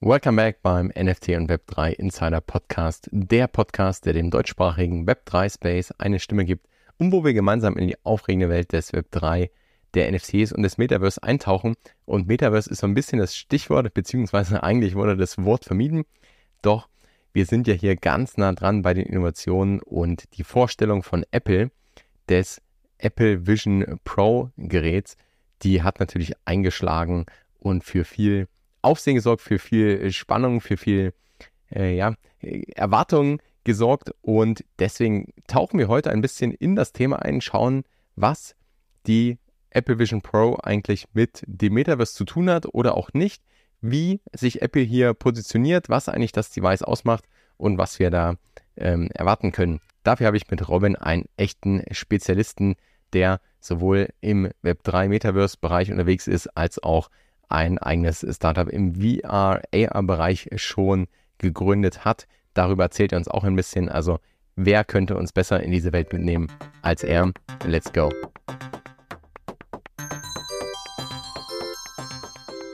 Welcome back beim NFT und Web3 Insider Podcast, der Podcast, der dem deutschsprachigen Web3 Space eine Stimme gibt und wo wir gemeinsam in die aufregende Welt des Web3, der NFTs und des Metaverse eintauchen. Und Metaverse ist so ein bisschen das Stichwort, beziehungsweise eigentlich wurde das Wort vermieden. Doch wir sind ja hier ganz nah dran bei den Innovationen und die Vorstellung von Apple des Apple Vision Pro Geräts, die hat natürlich eingeschlagen und für viel Aufsehen gesorgt, für viel Spannung, für viel äh, ja, Erwartung gesorgt. Und deswegen tauchen wir heute ein bisschen in das Thema ein, schauen, was die Apple Vision Pro eigentlich mit dem Metaverse zu tun hat oder auch nicht, wie sich Apple hier positioniert, was eigentlich das Device ausmacht und was wir da ähm, erwarten können. Dafür habe ich mit Robin einen echten Spezialisten, der sowohl im Web3 Metaverse Bereich unterwegs ist, als auch ein eigenes Startup im VR-AR-Bereich schon gegründet hat. Darüber erzählt er uns auch ein bisschen. Also wer könnte uns besser in diese Welt mitnehmen als er? Let's go.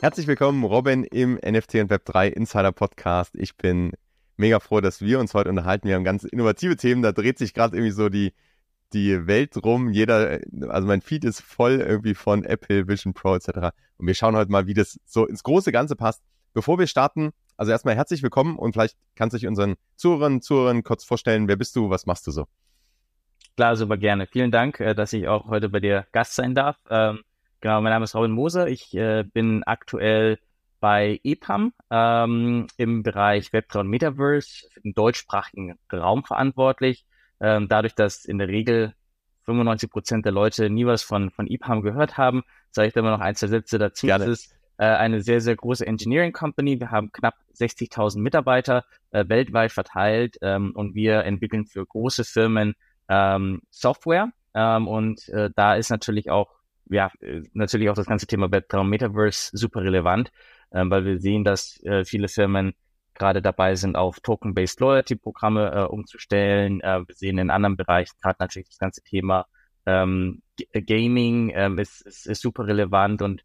Herzlich willkommen, Robin, im NFT und Web3 Insider Podcast. Ich bin mega froh, dass wir uns heute unterhalten. Wir haben ganz innovative Themen. Da dreht sich gerade irgendwie so die, die Welt rum. Jeder, also mein Feed ist voll irgendwie von Apple, Vision Pro etc. Und wir schauen heute mal, wie das so ins große Ganze passt. Bevor wir starten, also erstmal herzlich willkommen und vielleicht kannst du dich unseren Zuhörern, Zuhörern kurz vorstellen, wer bist du, was machst du so? Klar, super gerne. Vielen Dank, äh, dass ich auch heute bei dir Gast sein darf. Ähm, genau, mein Name ist Robin Moser. Ich äh, bin aktuell bei EPAM ähm, im Bereich Web3 und Metaverse den deutschsprachigen Raum verantwortlich. Ähm, dadurch, dass in der Regel 95 Prozent der Leute nie was von, von EPAM gehört haben, sage ich da immer noch ein, zwei Sätze dazu. Gerne. Es ist äh, eine sehr, sehr große Engineering Company. Wir haben knapp 60.000 Mitarbeiter äh, weltweit verteilt ähm, und wir entwickeln für große Firmen ähm, Software. Ähm, und äh, da ist natürlich auch, ja, natürlich auch das ganze Thema Web3 Metaverse super relevant, ähm, weil wir sehen, dass äh, viele Firmen gerade dabei sind, auf Token-Based Loyalty-Programme äh, umzustellen. Äh, wir sehen in anderen Bereichen gerade natürlich das ganze Thema ähm, Gaming ähm, ist, ist, ist super relevant und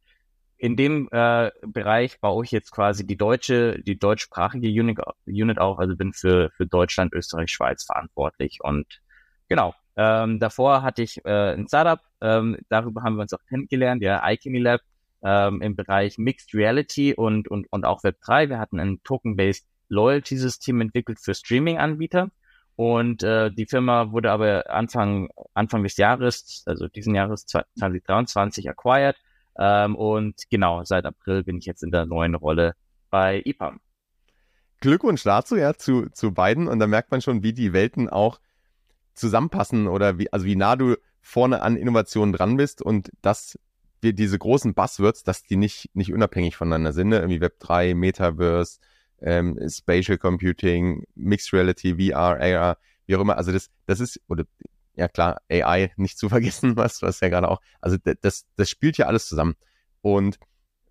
in dem äh, Bereich baue ich jetzt quasi die deutsche, die deutschsprachige Unit, Unit auf, also bin für, für Deutschland, Österreich, Schweiz verantwortlich. Und genau, ähm, davor hatte ich äh, ein Startup, ähm, darüber haben wir uns auch kennengelernt, ja, iChemy Lab ähm, im Bereich Mixed Reality und, und, und auch Web3. Wir hatten ein Token-Based Loyalty-System entwickelt für Streaming-Anbieter. Und äh, die Firma wurde aber Anfang, Anfang des Jahres, also diesen Jahres 2023 acquired. Ähm, und genau, seit April bin ich jetzt in der neuen Rolle bei EPAM. Glückwunsch dazu, ja, zu, zu beiden. Und da merkt man schon, wie die Welten auch zusammenpassen oder wie, also wie nah du vorne an Innovationen dran bist und das wir diese großen Buzzwords, dass die nicht, nicht unabhängig voneinander sind, ne? irgendwie Web3, Metaverse, ähm, Spatial Computing, Mixed Reality, VR, AR, wie auch immer. Also das, das ist, oder ja klar, AI nicht zu vergessen, was, was ja gerade auch, also das, das spielt ja alles zusammen. Und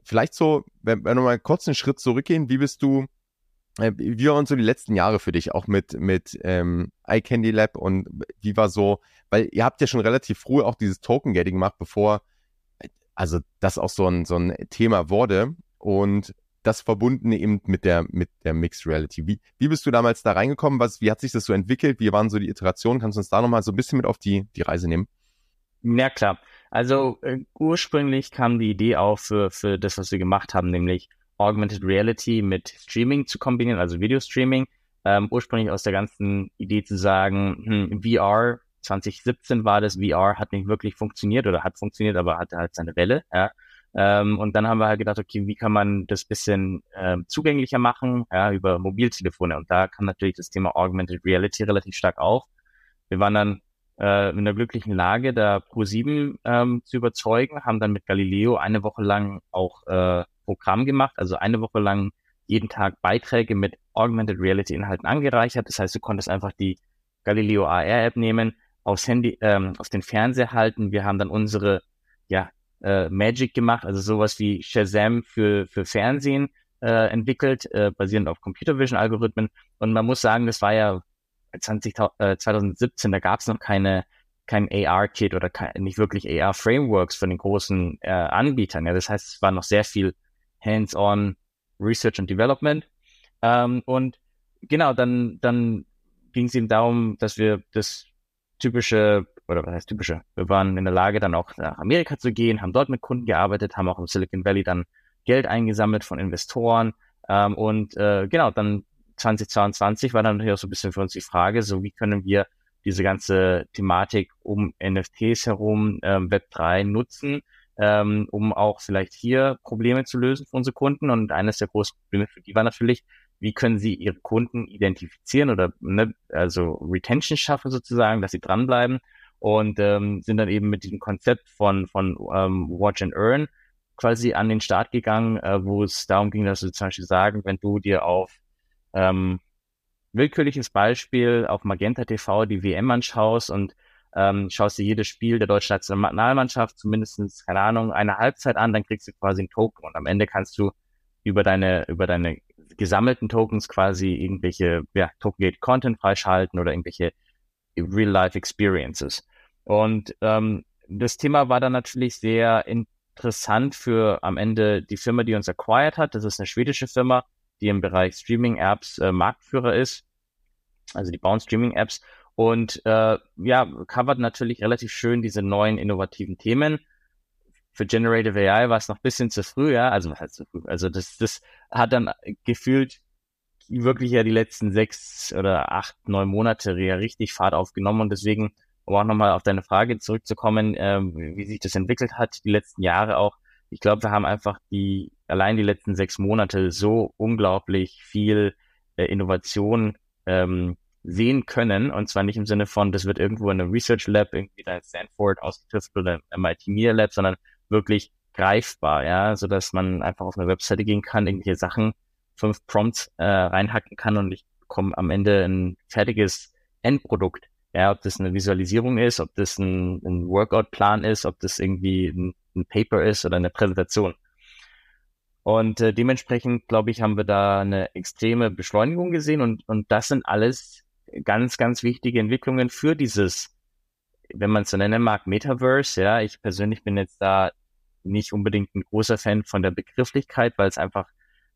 vielleicht so, wenn, wenn wir mal kurz einen Schritt zurückgehen, wie bist du, äh, wie waren so die letzten Jahre für dich, auch mit, mit ähm, iCandy Lab und wie war so, weil ihr habt ja schon relativ früh auch dieses Token-Getting gemacht, bevor also das auch so ein, so ein Thema wurde und das verbunden eben mit der, mit der Mixed Reality. Wie, wie bist du damals da reingekommen? Was, wie hat sich das so entwickelt? Wie waren so die Iterationen? Kannst du uns da nochmal so ein bisschen mit auf die, die Reise nehmen? Ja, klar. Also äh, ursprünglich kam die Idee auf für, für das, was wir gemacht haben, nämlich Augmented Reality mit Streaming zu kombinieren, also Video-Streaming. Ähm, ursprünglich aus der ganzen Idee zu sagen, hm, VR 2017 war das, VR hat nicht wirklich funktioniert oder hat funktioniert, aber hatte halt seine Welle. Ja. Ähm, und dann haben wir halt gedacht, okay, wie kann man das bisschen ähm, zugänglicher machen, ja, über Mobiltelefone. Und da kam natürlich das Thema Augmented Reality relativ stark auf. Wir waren dann äh, in der glücklichen Lage, da Pro7 ähm, zu überzeugen, haben dann mit Galileo eine Woche lang auch äh, Programm gemacht, also eine Woche lang jeden Tag Beiträge mit Augmented Reality Inhalten angereichert. Das heißt, du konntest einfach die Galileo AR App nehmen, aufs Handy, ähm, auf den Fernseher halten. Wir haben dann unsere, ja, äh, Magic gemacht, also sowas wie Shazam für, für Fernsehen äh, entwickelt, äh, basierend auf Computer Vision Algorithmen. Und man muss sagen, das war ja 20, äh, 2017, da gab es noch keine kein AR-Kit oder kein, nicht wirklich AR-Frameworks von den großen äh, Anbietern. Ja, das heißt, es war noch sehr viel hands-on Research and Development. Ähm, und genau, dann, dann ging es ihm darum, dass wir das typische, oder was heißt typische, wir waren in der Lage, dann auch nach Amerika zu gehen, haben dort mit Kunden gearbeitet, haben auch im Silicon Valley dann Geld eingesammelt von Investoren. Ähm, und äh, genau, dann 2022 war dann natürlich auch so ein bisschen für uns die Frage, so wie können wir diese ganze Thematik um NFTs herum, ähm, Web3 nutzen, ähm, um auch vielleicht hier Probleme zu lösen für unsere Kunden. Und eines der großen Probleme für die war natürlich, wie können sie ihre Kunden identifizieren oder ne, also Retention schaffen sozusagen, dass sie dranbleiben und ähm, sind dann eben mit diesem Konzept von, von ähm, Watch and Earn quasi an den Start gegangen, äh, wo es darum ging, dass sie zum Beispiel sagen, wenn du dir auf ähm, willkürliches Beispiel auf Magenta TV die WM anschaust und ähm, schaust dir jedes Spiel der deutschen Nationalmannschaft zumindestens keine Ahnung, eine Halbzeit an, dann kriegst du quasi einen Token und am Ende kannst du über deine, über deine gesammelten Tokens quasi irgendwelche, ja, Token-Gate Content freischalten oder irgendwelche Real-Life Experiences. Und ähm, das Thema war dann natürlich sehr interessant für am Ende die Firma, die uns acquired hat. Das ist eine schwedische Firma, die im Bereich Streaming-Apps äh, Marktführer ist. Also die bauen Streaming-Apps und äh, ja, covert natürlich relativ schön diese neuen innovativen Themen. Für Generative AI war es noch ein bisschen zu früh, ja, also was heißt zu früh? Also das, das hat dann gefühlt wirklich ja die letzten sechs oder acht, neun Monate ja richtig Fahrt aufgenommen und deswegen, um auch nochmal auf deine Frage zurückzukommen, ähm, wie sich das entwickelt hat, die letzten Jahre auch. Ich glaube, wir haben einfach die allein die letzten sechs Monate so unglaublich viel äh, Innovation ähm, sehen können. Und zwar nicht im Sinne von, das wird irgendwo in einem Research Lab, irgendwie da in Stanford ausgetüftelt oder im MIT Media Lab, sondern wirklich greifbar, ja, so dass man einfach auf eine Webseite gehen kann, irgendwelche Sachen, fünf Prompts äh, reinhacken kann und ich bekomme am Ende ein fertiges Endprodukt. Ja, ob das eine Visualisierung ist, ob das ein, ein Workout-Plan ist, ob das irgendwie ein, ein Paper ist oder eine Präsentation. Und äh, dementsprechend, glaube ich, haben wir da eine extreme Beschleunigung gesehen und, und das sind alles ganz, ganz wichtige Entwicklungen für dieses, wenn man es so nennen mag, Metaverse. Ja, ich persönlich bin jetzt da nicht unbedingt ein großer Fan von der Begrifflichkeit, weil es einfach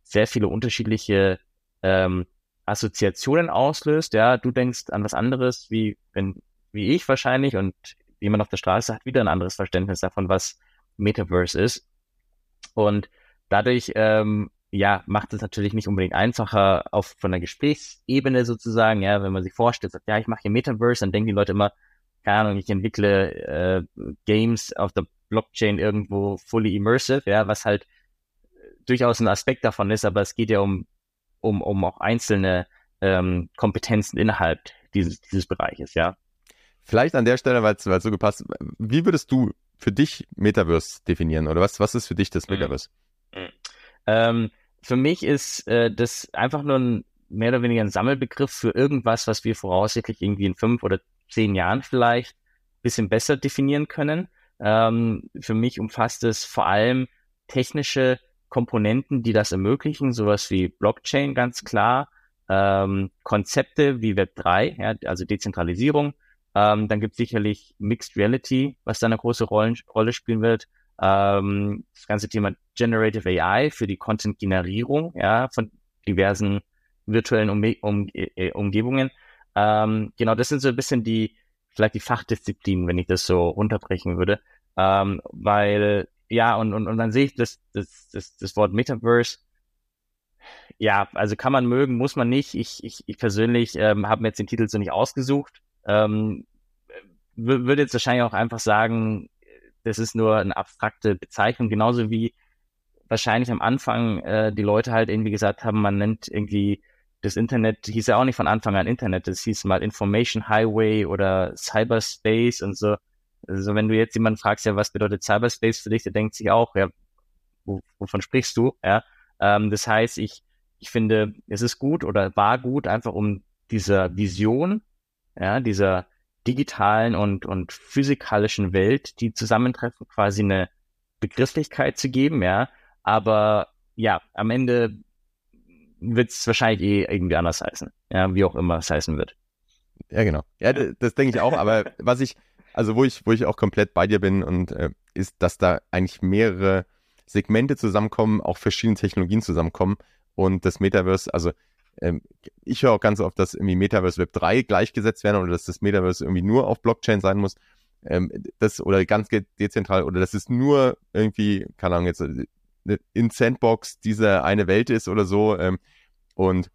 sehr viele unterschiedliche ähm, Assoziationen auslöst. Ja, du denkst an was anderes, wie wenn, wie ich wahrscheinlich und jemand auf der Straße hat wieder ein anderes Verständnis davon, was Metaverse ist. Und Dadurch, ähm, ja, macht es natürlich nicht unbedingt einfacher auf von der Gesprächsebene sozusagen, ja, wenn man sich vorstellt, sagt, ja, ich mache hier Metaverse, dann denken die Leute immer, keine Ahnung, ich entwickle äh, Games auf der Blockchain irgendwo fully immersive, ja, was halt durchaus ein Aspekt davon ist, aber es geht ja um, um, um auch einzelne ähm, Kompetenzen innerhalb dieses, dieses Bereiches, ja. Vielleicht an der Stelle, weil es so gepasst, wie würdest du für dich Metaverse definieren oder was, was ist für dich das mhm. Metaverse? Mhm. Ähm, für mich ist äh, das einfach nur ein mehr oder weniger ein Sammelbegriff für irgendwas, was wir voraussichtlich irgendwie in fünf oder zehn Jahren vielleicht ein bisschen besser definieren können. Ähm, für mich umfasst es vor allem technische Komponenten, die das ermöglichen, sowas wie Blockchain ganz klar, ähm, Konzepte wie Web3, ja, also Dezentralisierung. Ähm, dann gibt es sicherlich Mixed Reality, was da eine große Rolle, Rolle spielen wird ähm, das ganze Thema Generative AI für die Content-Generierung ja, von diversen virtuellen Umge um äh, Umgebungen. Ähm, genau, das sind so ein bisschen die, vielleicht die Fachdisziplinen, wenn ich das so runterbrechen würde. Ähm, weil, ja, und, und, und dann sehe ich das, das, das, das Wort Metaverse. Ja, also kann man mögen, muss man nicht. Ich, ich, ich persönlich ähm, habe mir jetzt den Titel so nicht ausgesucht. Ähm, würde jetzt wahrscheinlich auch einfach sagen, das ist nur eine abstrakte Bezeichnung, genauso wie wahrscheinlich am Anfang äh, die Leute halt irgendwie gesagt haben, man nennt irgendwie das Internet, hieß ja auch nicht von Anfang an Internet, das hieß mal Information Highway oder Cyberspace und so. Also wenn du jetzt jemanden fragst, ja, was bedeutet Cyberspace für dich, der denkt sich auch, ja, wovon sprichst du? Ja, ähm, das heißt, ich, ich finde, es ist gut oder war gut, einfach um dieser Vision, ja, dieser digitalen und, und physikalischen Welt, die zusammentreffen, quasi eine Begrifflichkeit zu geben, ja. Aber ja, am Ende wird es wahrscheinlich eh irgendwie anders heißen, ja, wie auch immer es heißen wird. Ja, genau. Ja, das, das denke ich auch, aber was ich, also wo ich, wo ich auch komplett bei dir bin und äh, ist, dass da eigentlich mehrere Segmente zusammenkommen, auch verschiedene Technologien zusammenkommen und das Metaverse, also ähm, ich höre auch ganz oft, dass irgendwie Metaverse Web 3 gleichgesetzt werden oder dass das Metaverse irgendwie nur auf Blockchain sein muss. Ähm, das oder ganz dezentral oder dass es nur irgendwie, keine Ahnung, jetzt äh, in Sandbox diese eine Welt ist oder so. Ähm, und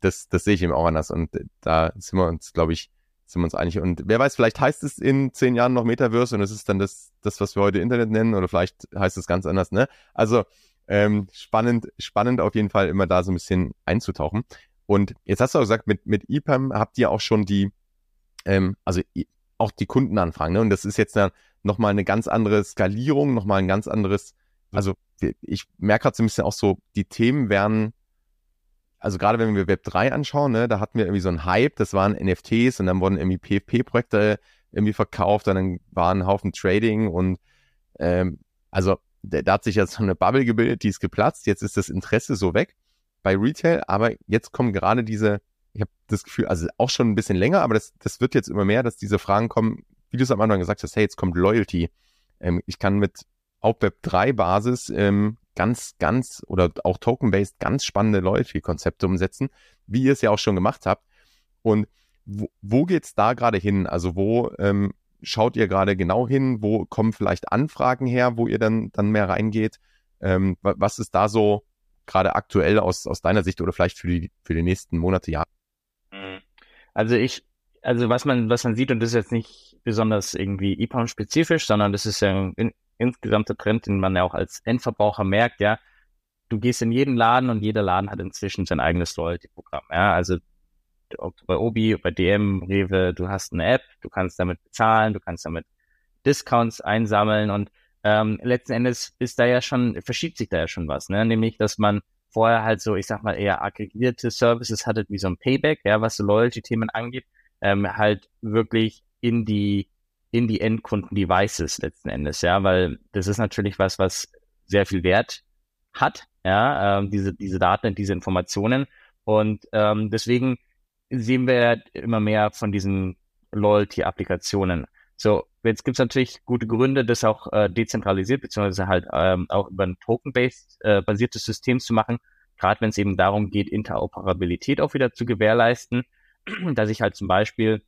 das, das sehe ich eben auch anders. Und da sind wir uns, glaube ich, sind wir uns einig. Und wer weiß, vielleicht heißt es in zehn Jahren noch Metaverse und es ist dann das, das, was wir heute Internet nennen, oder vielleicht heißt es ganz anders, ne? Also ähm, spannend, spannend auf jeden Fall immer da so ein bisschen einzutauchen. Und jetzt hast du auch gesagt, mit, mit EPAM habt ihr auch schon die, ähm, also auch die Kundenanfragen, ne? Und das ist jetzt dann nochmal eine ganz andere Skalierung, nochmal ein ganz anderes, also ich merke gerade so ein bisschen auch so, die Themen werden also gerade wenn wir Web 3 anschauen, ne, da hatten wir irgendwie so einen Hype, das waren NFTs und dann wurden irgendwie PFP-Projekte irgendwie verkauft und dann waren ein Haufen Trading und ähm, also da, hat sich jetzt so eine Bubble gebildet, die ist geplatzt, jetzt ist das Interesse so weg bei Retail, aber jetzt kommen gerade diese, ich habe das Gefühl, also auch schon ein bisschen länger, aber das, das wird jetzt immer mehr, dass diese Fragen kommen, wie du es am Anfang gesagt hast, hey, jetzt kommt Loyalty. Ähm, ich kann mit auf Web 3 Basis ähm, ganz, ganz oder auch Token-based ganz spannende Loyalty-Konzepte umsetzen, wie ihr es ja auch schon gemacht habt. Und wo, wo geht es da gerade hin? Also wo ähm, schaut ihr gerade genau hin? Wo kommen vielleicht Anfragen her, wo ihr dann, dann mehr reingeht? Ähm, was ist da so gerade aktuell aus, aus deiner Sicht oder vielleicht für die, für die nächsten Monate, Jahre? Mhm. Also ich, also was man, was man sieht, und das ist jetzt nicht besonders irgendwie EPAM-spezifisch, sondern das ist ja in, insgesamte Trend, den man ja auch als Endverbraucher merkt, ja, du gehst in jeden Laden und jeder Laden hat inzwischen sein eigenes Loyalty-Programm. Ja, also bei Obi, bei DM, Rewe, du hast eine App, du kannst damit bezahlen, du kannst damit Discounts einsammeln und ähm, letzten Endes ist da ja schon, verschiebt sich da ja schon was, ne? Nämlich, dass man vorher halt so, ich sag mal, eher aggregierte Services hattet, wie so ein Payback, ja, was so Loyalty-Themen angeht, ähm, halt wirklich in die in die Endkunden-Devices letzten Endes, ja, weil das ist natürlich was, was sehr viel Wert hat, ja, ähm, diese, diese Daten, diese Informationen. Und ähm, deswegen sehen wir immer mehr von diesen Loyalty-Applikationen. So, jetzt gibt es natürlich gute Gründe, das auch äh, dezentralisiert, beziehungsweise halt ähm, auch über ein Token-based äh, System zu machen, gerade wenn es eben darum geht, Interoperabilität auch wieder zu gewährleisten, dass ich halt zum Beispiel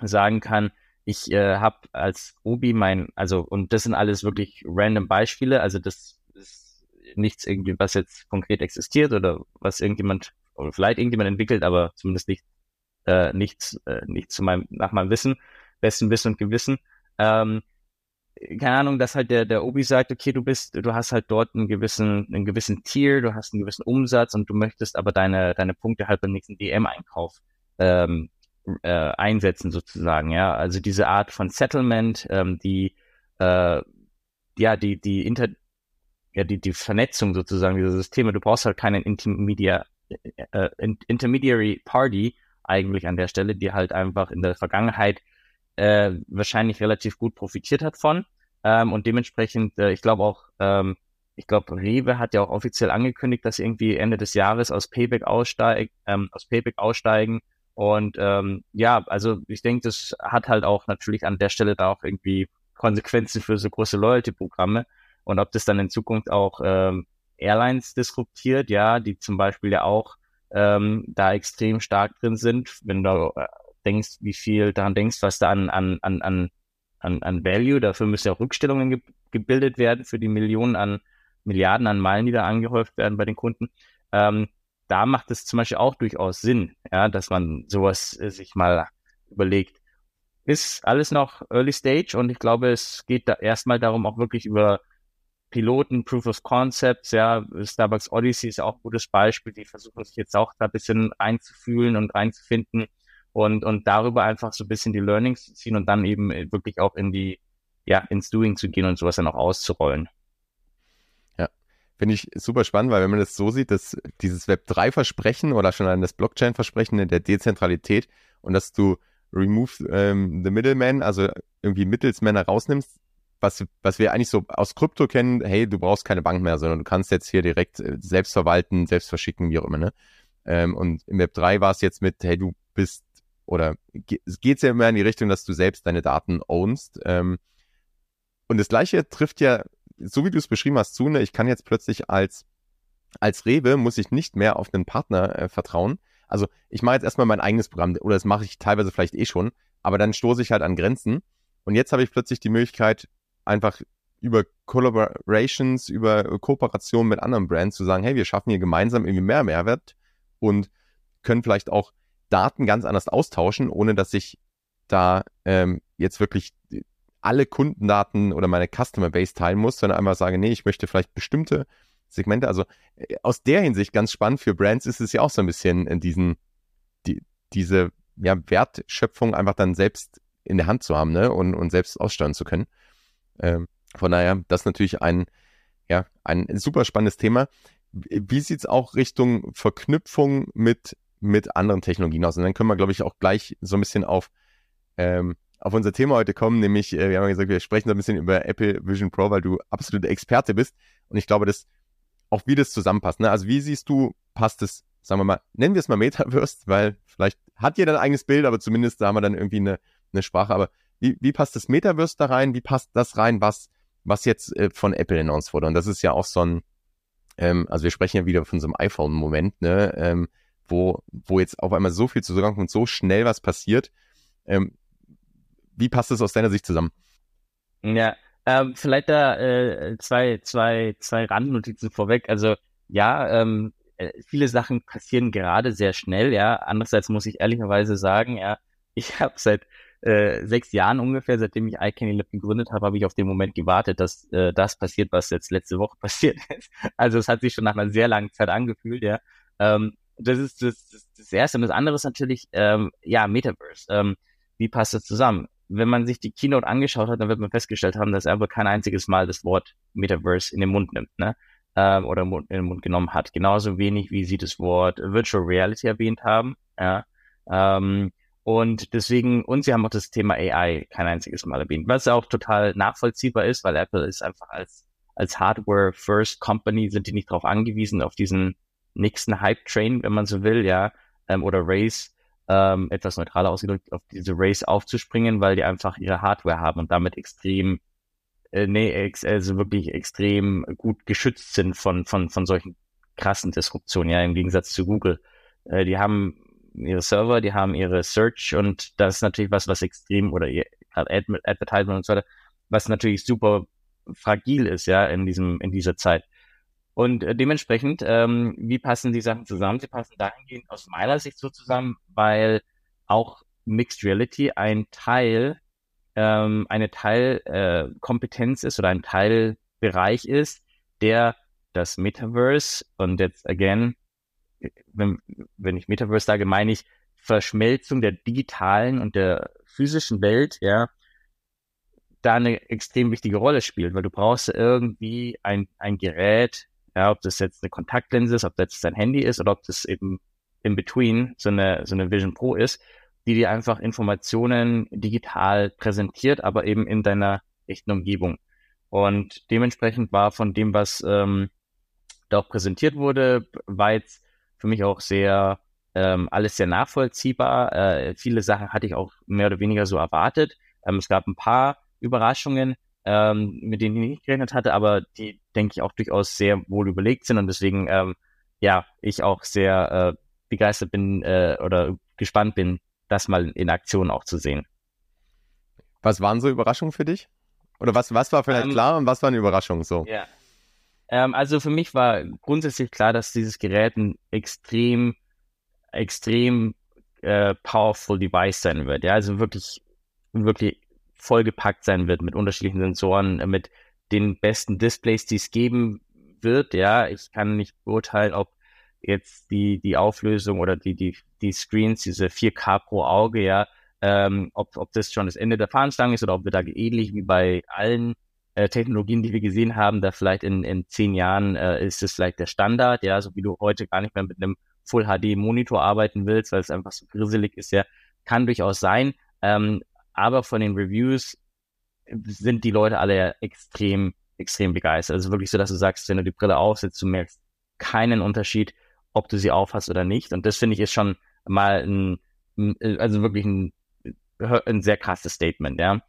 sagen kann, ich äh, habe als Obi mein, also, und das sind alles wirklich random Beispiele, also das ist nichts irgendwie, was jetzt konkret existiert oder was irgendjemand, oder vielleicht irgendjemand entwickelt, aber zumindest nicht, äh, nichts, äh, nicht zu meinem, nach meinem Wissen, besten Wissen und Gewissen. Ähm, keine Ahnung, dass halt der, der Obi sagt, okay, du bist, du hast halt dort einen gewissen, einen gewissen Tier, du hast einen gewissen Umsatz und du möchtest aber deine, deine Punkte halt beim nächsten DM-Einkauf ähm, äh, einsetzen sozusagen, ja. Also diese Art von Settlement, ähm, die äh, ja die die Inter ja die die Vernetzung sozusagen dieser Systeme. Du brauchst halt keinen Intermedia äh, Intermediary Party eigentlich an der Stelle, die halt einfach in der Vergangenheit äh, wahrscheinlich relativ gut profitiert hat von ähm, und dementsprechend, äh, ich glaube auch ähm, ich glaube, Rewe hat ja auch offiziell angekündigt, dass sie irgendwie Ende des Jahres aus Payback aussteigen, ähm, aus Payback aussteigen und ähm, ja, also ich denke, das hat halt auch natürlich an der Stelle da auch irgendwie Konsequenzen für so große Loyalty-Programme. Und ob das dann in Zukunft auch ähm, Airlines disruptiert, ja, die zum Beispiel ja auch ähm, da extrem stark drin sind, wenn du äh, denkst, wie viel daran denkst, was da an, an, an, an, an, Value, dafür müssen ja auch Rückstellungen ge gebildet werden für die Millionen an Milliarden an Meilen, die da angehäuft werden bei den Kunden. Ähm, da macht es zum Beispiel auch durchaus Sinn, ja, dass man sowas äh, sich mal überlegt. Ist alles noch Early Stage und ich glaube, es geht da erstmal darum, auch wirklich über Piloten, Proof of Concepts, ja, Starbucks Odyssey ist auch ein gutes Beispiel, die versuchen sich jetzt auch da ein bisschen reinzufühlen und reinzufinden und, und darüber einfach so ein bisschen die Learnings zu ziehen und dann eben wirklich auch in die, ja, ins Doing zu gehen und sowas dann auch auszurollen. Finde ich super spannend, weil wenn man das so sieht, dass dieses Web3-Versprechen oder schon an das Blockchain-Versprechen der Dezentralität und dass du remove ähm, the middleman, also irgendwie Mittelsmänner rausnimmst, was, was wir eigentlich so aus Krypto kennen, hey, du brauchst keine Bank mehr, sondern du kannst jetzt hier direkt äh, selbst verwalten, selbst verschicken, wie auch immer. Ne? Ähm, und im Web 3 war es jetzt mit, hey, du bist, oder es geht ja immer in die Richtung, dass du selbst deine Daten ownst. Ähm, und das gleiche trifft ja so wie du es beschrieben hast, zu, ne, ich kann jetzt plötzlich als als Rewe muss ich nicht mehr auf einen Partner äh, vertrauen. Also ich mache jetzt erstmal mein eigenes Programm oder das mache ich teilweise vielleicht eh schon, aber dann stoße ich halt an Grenzen. Und jetzt habe ich plötzlich die Möglichkeit, einfach über Collaborations, über Kooperation mit anderen Brands zu sagen, hey, wir schaffen hier gemeinsam irgendwie mehr Mehrwert und können vielleicht auch Daten ganz anders austauschen, ohne dass ich da ähm, jetzt wirklich alle Kundendaten oder meine Customer Base teilen muss, sondern einfach sage, nee, ich möchte vielleicht bestimmte Segmente. Also äh, aus der Hinsicht ganz spannend für Brands ist es ja auch so ein bisschen in diesen, die, diese ja, Wertschöpfung einfach dann selbst in der Hand zu haben ne? und, und selbst aussteuern zu können. Ähm, von daher, das ist natürlich ein, ja, ein super spannendes Thema. Wie sieht es auch Richtung Verknüpfung mit, mit anderen Technologien aus? Und dann können wir, glaube ich, auch gleich so ein bisschen auf, ähm, auf unser Thema heute kommen, nämlich, äh, wir haben ja gesagt, wir sprechen so ein bisschen über Apple Vision Pro, weil du absolute Experte bist. Und ich glaube, dass auch wie das zusammenpasst. Ne? Also wie siehst du, passt es, sagen wir mal, nennen wir es mal Metaverse, weil vielleicht hat jeder ein eigenes Bild, aber zumindest da haben wir dann irgendwie eine, eine Sprache. Aber wie, wie passt das Metaverse da rein? Wie passt das rein, was, was jetzt äh, von Apple announced wurde? Und das ist ja auch so ein, ähm, also wir sprechen ja wieder von so einem iPhone-Moment, ne? Ähm, wo, wo jetzt auf einmal so viel zusammenkommt und so schnell was passiert. Ähm, wie passt das aus deiner Sicht zusammen? Ja, ähm, vielleicht da äh, zwei, zwei, zwei Randnotizen vorweg. Also ja, ähm, äh, viele Sachen passieren gerade sehr schnell, ja. Andererseits muss ich ehrlicherweise sagen, ja, ich habe seit äh, sechs Jahren ungefähr, seitdem ich iCandy Lab gegründet habe, habe ich auf den Moment gewartet, dass äh, das passiert, was jetzt letzte Woche passiert ist. Also es hat sich schon nach einer sehr langen Zeit angefühlt, ja. Ähm, das ist das, das, das Erste. Und das andere ist natürlich, ähm, ja, Metaverse. Ähm, wie passt das zusammen? wenn man sich die Keynote angeschaut hat, dann wird man festgestellt haben, dass Apple kein einziges Mal das Wort Metaverse in den Mund nimmt, ne? Ähm, oder in den Mund genommen hat. Genauso wenig, wie sie das Wort Virtual Reality erwähnt haben. Ja? Ähm, und deswegen, und sie haben auch das Thema AI kein einziges Mal erwähnt, was auch total nachvollziehbar ist, weil Apple ist einfach als, als Hardware-First Company, sind die nicht darauf angewiesen, auf diesen nächsten Hype-Train, wenn man so will, ja, ähm, oder Race, ähm, etwas neutraler ausgedrückt, auf diese Race aufzuspringen, weil die einfach ihre Hardware haben und damit extrem, äh, nee, ex also wirklich extrem gut geschützt sind von, von, von solchen krassen Disruptionen, ja, im Gegensatz zu Google. Äh, die haben ihre Server, die haben ihre Search und das ist natürlich was, was extrem, oder gerade Ad Advertisement und so weiter, was natürlich super fragil ist, ja, in diesem, in dieser Zeit. Und äh, dementsprechend, ähm, wie passen die Sachen zusammen? Sie passen dahingehend aus meiner Sicht so zusammen, weil auch Mixed Reality ein Teil, ähm, eine Teilkompetenz äh, ist oder ein Teilbereich ist, der das Metaverse und jetzt again, wenn, wenn ich Metaverse sage, meine ich Verschmelzung der digitalen und der physischen Welt, ja, da eine extrem wichtige Rolle spielt, weil du brauchst irgendwie ein, ein Gerät, ja, ob das jetzt eine Kontaktlinse ist, ob das jetzt ein Handy ist oder ob das eben in between so eine, so eine Vision Pro ist, die dir einfach Informationen digital präsentiert, aber eben in deiner echten Umgebung. Und dementsprechend war von dem, was ähm, da auch präsentiert wurde, war jetzt für mich auch sehr ähm, alles sehr nachvollziehbar. Äh, viele Sachen hatte ich auch mehr oder weniger so erwartet. Ähm, es gab ein paar Überraschungen, ähm, mit denen ich nicht gerechnet hatte, aber die, denke ich, auch durchaus sehr wohl überlegt sind und deswegen, ähm, ja, ich auch sehr äh, begeistert bin äh, oder gespannt bin, das mal in Aktion auch zu sehen. Was waren so Überraschungen für dich? Oder was, was war vielleicht ähm, klar und was war eine Überraschung so? Ja. Ähm, also für mich war grundsätzlich klar, dass dieses Gerät ein extrem, extrem äh, powerful Device sein wird. Ja, also wirklich, wirklich vollgepackt sein wird mit unterschiedlichen Sensoren, äh, mit den besten Displays, die es geben wird. Ja, ich kann nicht beurteilen, ob jetzt die, die Auflösung oder die, die, die Screens, diese 4K pro Auge, ja, ähm, ob, ob das schon das Ende der Fahnenstange ist oder ob wir da ähnlich wie bei allen äh, Technologien, die wir gesehen haben, da vielleicht in, in zehn Jahren äh, ist es vielleicht der Standard, ja, so wie du heute gar nicht mehr mit einem Full HD Monitor arbeiten willst, weil es einfach so grisselig ist, ja, kann durchaus sein. Ähm, aber von den Reviews sind die Leute alle extrem, extrem begeistert. Also wirklich so, dass du sagst, wenn du die Brille aufsetzt, du merkst keinen Unterschied, ob du sie aufhast oder nicht. Und das finde ich ist schon mal ein, also wirklich ein, ein sehr krasses Statement, ja.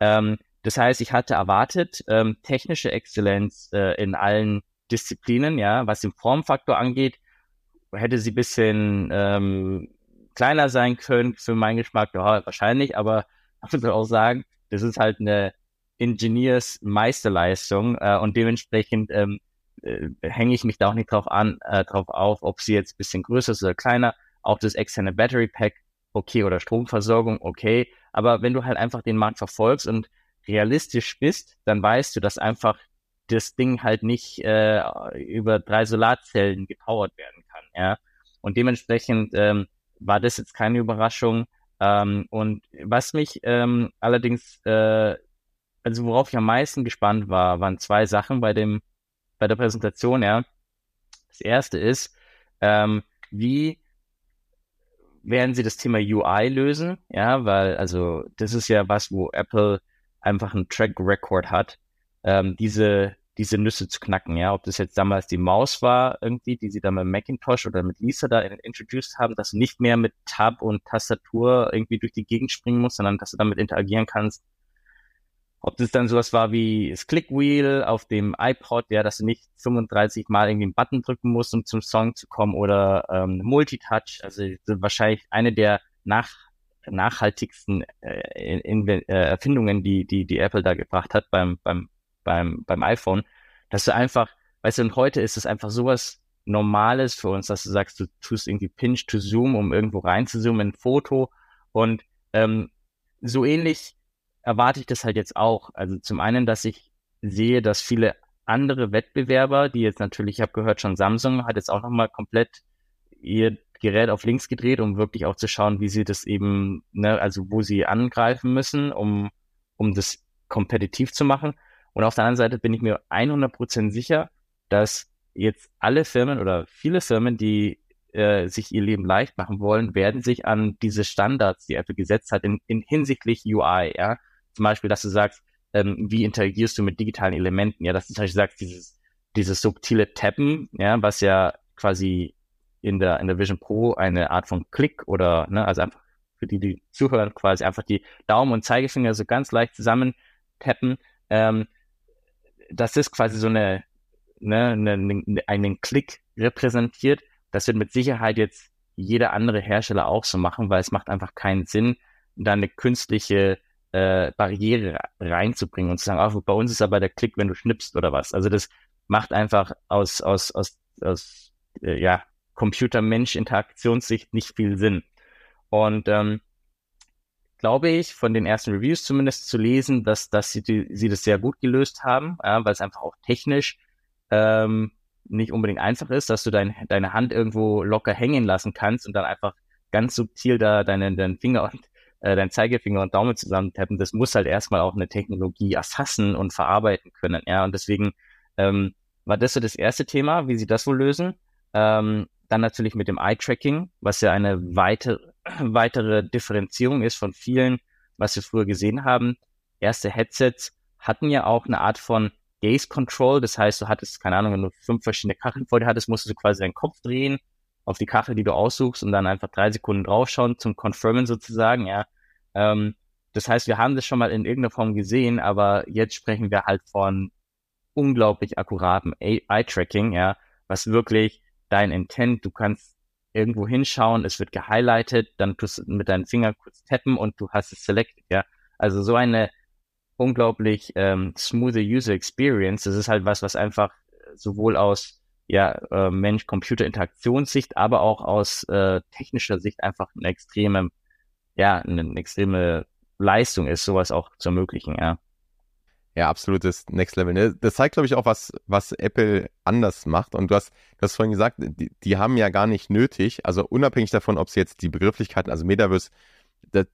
Ähm, das heißt, ich hatte erwartet, ähm, technische Exzellenz äh, in allen Disziplinen, ja, was den Formfaktor angeht, hätte sie bisschen ähm, kleiner sein können für meinen Geschmack, ja, wahrscheinlich, aber ich muss auch sagen, das ist halt eine Engineers Meisterleistung äh, und dementsprechend ähm, äh, hänge ich mich da auch nicht drauf an, äh, drauf auf, ob sie jetzt bisschen größer ist oder kleiner. Auch das externe Battery Pack, okay, oder Stromversorgung, okay. Aber wenn du halt einfach den Markt verfolgst und realistisch bist, dann weißt du, dass einfach das Ding halt nicht äh, über drei Solarzellen gepowert werden kann. Ja? Und dementsprechend ähm, war das jetzt keine Überraschung. Ähm, und was mich ähm, allerdings, äh, also worauf ich am meisten gespannt war, waren zwei Sachen bei dem, bei der Präsentation. Ja, das erste ist, ähm, wie werden sie das Thema UI lösen? Ja, weil also das ist ja was, wo Apple einfach einen Track Record hat, ähm, diese diese Nüsse zu knacken, ja, ob das jetzt damals die Maus war irgendwie, die sie dann mit Macintosh oder mit Lisa da introduced haben, dass du nicht mehr mit Tab und Tastatur irgendwie durch die Gegend springen musst, sondern dass du damit interagieren kannst. Ob das dann sowas war wie das Clickwheel auf dem iPod, ja, dass du nicht 35 Mal irgendwie einen Button drücken musst, um zum Song zu kommen oder ähm, Multitouch, also wahrscheinlich eine der nach nachhaltigsten äh, in, in, äh, Erfindungen, die, die, die Apple da gebracht hat beim, beim beim, beim iPhone, dass du einfach, weißt du, und heute ist es einfach sowas Normales für uns, dass du sagst, du tust irgendwie Pinch to Zoom, um irgendwo reinzuzoomen in ein Foto. Und ähm, so ähnlich erwarte ich das halt jetzt auch. Also zum einen, dass ich sehe, dass viele andere Wettbewerber, die jetzt natürlich, ich habe gehört, schon Samsung hat jetzt auch nochmal komplett ihr Gerät auf links gedreht, um wirklich auch zu schauen, wie sie das eben, ne, also wo sie angreifen müssen, um, um das kompetitiv zu machen. Und auf der anderen Seite bin ich mir 100% sicher, dass jetzt alle Firmen oder viele Firmen, die äh, sich ihr Leben leicht machen wollen, werden sich an diese Standards, die Apple gesetzt hat, in, in hinsichtlich UI, ja. Zum Beispiel, dass du sagst, ähm, wie interagierst du mit digitalen Elementen, ja, dass du zum Beispiel sagst, dieses, dieses subtile Tappen, ja, was ja quasi in der, in der Vision Pro eine Art von Klick oder, ne, also einfach für die, die zuhören, quasi einfach die Daumen und Zeigefinger so ganz leicht zusammen tappen, ähm, dass das quasi so eine, ne, eine, einen Klick repräsentiert. Das wird mit Sicherheit jetzt jeder andere Hersteller auch so machen, weil es macht einfach keinen Sinn, da eine künstliche äh, Barriere reinzubringen und zu sagen, oh, bei uns ist aber der Klick, wenn du schnippst oder was. Also das macht einfach aus, aus, aus, aus äh, ja, Computer-Mensch-Interaktionssicht nicht viel Sinn. Und ähm, glaube ich, von den ersten Reviews zumindest zu lesen, dass, dass sie, die, sie das sehr gut gelöst haben, ja, weil es einfach auch technisch ähm, nicht unbedingt einfach ist, dass du dein, deine Hand irgendwo locker hängen lassen kannst und dann einfach ganz subtil da deinen, deinen Finger und äh, dein Zeigefinger und Daumen zusammentappen. Das muss halt erstmal auch eine Technologie erfassen und verarbeiten können. Ja, und deswegen ähm, war das so das erste Thema, wie sie das wohl lösen. Ähm, dann natürlich mit dem Eye-Tracking, was ja eine weitere, weitere Differenzierung ist von vielen, was wir früher gesehen haben. Erste Headsets hatten ja auch eine Art von Gaze Control. Das heißt, du hattest, keine Ahnung, wenn du fünf verschiedene Kacheln vor dir hattest, musstest du quasi deinen Kopf drehen auf die Kachel, die du aussuchst und dann einfach drei Sekunden draufschauen zum Confirmen sozusagen, ja. Ähm, das heißt, wir haben das schon mal in irgendeiner Form gesehen, aber jetzt sprechen wir halt von unglaublich akkuratem Eye-Tracking, ja, was wirklich dein Intent, du kannst irgendwo hinschauen, es wird gehighlightet, dann tust du mit deinen Fingern kurz tappen und du hast es selected, ja. Also so eine unglaublich ähm, smooth User Experience, das ist halt was, was einfach sowohl aus ja, äh, Mensch-Computer-Interaktionssicht, aber auch aus äh, technischer Sicht einfach eine extreme, ja, eine extreme Leistung ist, sowas auch zu ermöglichen, ja. Ja, absolutes Next Level. Ne? Das zeigt, glaube ich, auch, was, was Apple anders macht. Und du hast, du vorhin gesagt, die, die haben ja gar nicht nötig, also unabhängig davon, ob sie jetzt die Begrifflichkeiten, also Metaverse, das,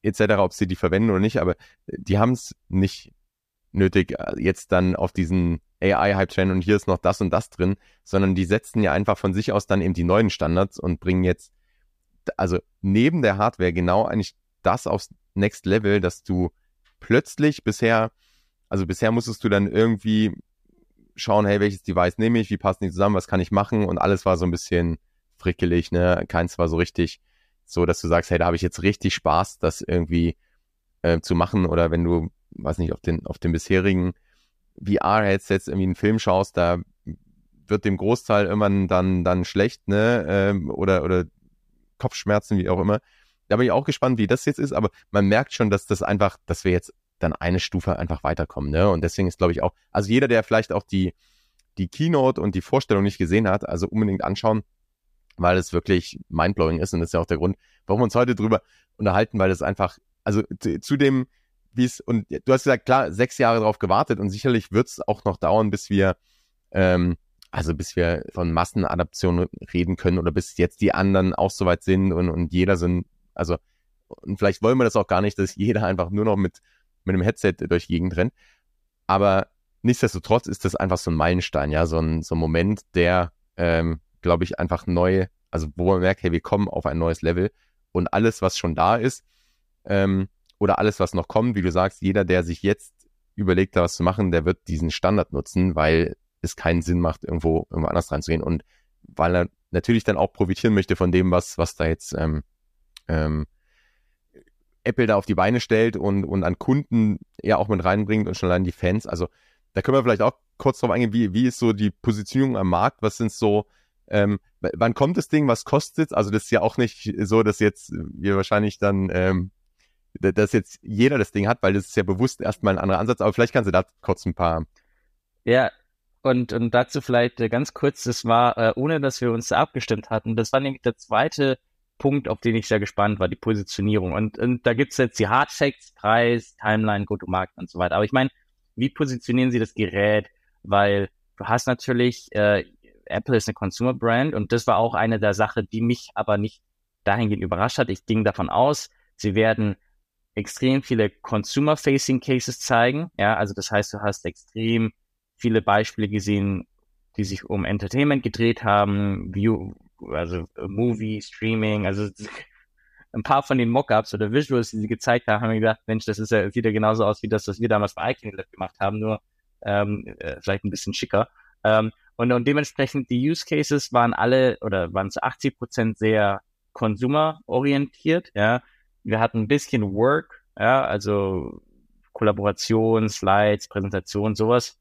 etc., ob sie die verwenden oder nicht, aber die haben es nicht nötig, jetzt dann auf diesen AI-Hype-Train und hier ist noch das und das drin, sondern die setzen ja einfach von sich aus dann eben die neuen Standards und bringen jetzt, also neben der Hardware genau eigentlich das aufs Next Level, dass du plötzlich bisher also bisher musstest du dann irgendwie schauen, hey, welches Device nehme ich, wie passen die zusammen, was kann ich machen und alles war so ein bisschen frickelig, ne? Keins war so richtig so, dass du sagst, hey, da habe ich jetzt richtig Spaß, das irgendwie äh, zu machen oder wenn du, weiß nicht, auf den, auf den bisherigen VR-Headsets irgendwie einen Film schaust, da wird dem Großteil irgendwann dann, dann schlecht, ne? Ähm, oder, oder Kopfschmerzen, wie auch immer. Da bin ich auch gespannt, wie das jetzt ist, aber man merkt schon, dass das einfach, dass wir jetzt dann eine Stufe einfach weiterkommen, ne? Und deswegen ist, glaube ich, auch, also jeder, der vielleicht auch die, die Keynote und die Vorstellung nicht gesehen hat, also unbedingt anschauen, weil es wirklich mindblowing ist und das ist ja auch der Grund, warum wir uns heute drüber unterhalten, weil es einfach, also zu, zu dem, wie es, und du hast gesagt, klar, sechs Jahre darauf gewartet und sicherlich wird es auch noch dauern, bis wir, ähm, also bis wir von Massenadaption reden können oder bis jetzt die anderen auch soweit sind und, und jeder sind, also, und vielleicht wollen wir das auch gar nicht, dass jeder einfach nur noch mit, mit einem Headset durch die Gegend rennt. Aber nichtsdestotrotz ist das einfach so ein Meilenstein, ja, so ein, so ein Moment, der, ähm, glaube ich, einfach neu, also wo man merkt, hey, wir kommen auf ein neues Level und alles, was schon da ist, ähm, oder alles, was noch kommt, wie du sagst, jeder, der sich jetzt überlegt, da was zu machen, der wird diesen Standard nutzen, weil es keinen Sinn macht, irgendwo, irgendwo anders reinzugehen und weil er natürlich dann auch profitieren möchte von dem, was, was da jetzt ähm, ähm, Apple da auf die Beine stellt und, und an Kunden ja auch mit reinbringt und schon allein die Fans. Also da können wir vielleicht auch kurz drauf eingehen, wie, wie ist so die Positionierung am Markt? Was sind so, ähm, wann kommt das Ding, was kostet Also das ist ja auch nicht so, dass jetzt wir wahrscheinlich dann, ähm, dass jetzt jeder das Ding hat, weil das ist ja bewusst erstmal ein anderer Ansatz, aber vielleicht kannst du da kurz ein paar. Ja, und, und dazu vielleicht äh, ganz kurz, das war, äh, ohne dass wir uns abgestimmt hatten, das war nämlich der zweite Punkt, auf den ich sehr gespannt war, die Positionierung. Und, und da gibt's jetzt die Hard Facts, Preis, Timeline, Go-to-Market und so weiter. Aber ich meine, wie positionieren sie das Gerät? Weil du hast natürlich, äh, Apple ist eine Consumer Brand und das war auch eine der Sachen, die mich aber nicht dahingehend überrascht hat. Ich ging davon aus, sie werden extrem viele Consumer-Facing Cases zeigen. Ja, also das heißt, du hast extrem viele Beispiele gesehen, die sich um Entertainment gedreht haben, View, also Movie, Streaming, also ein paar von den Mockups oder Visuals, die sie gezeigt haben, haben wir gedacht, Mensch, das ist ja, ja genauso aus wie das, was wir damals bei iCandy gemacht haben, nur ähm, äh, vielleicht ein bisschen schicker. Ähm, und, und dementsprechend die Use Cases waren alle oder waren zu 80 Prozent sehr consumer-orientiert. Ja, wir hatten ein bisschen Work, ja, also Kollaboration, Slides, Präsentation, sowas.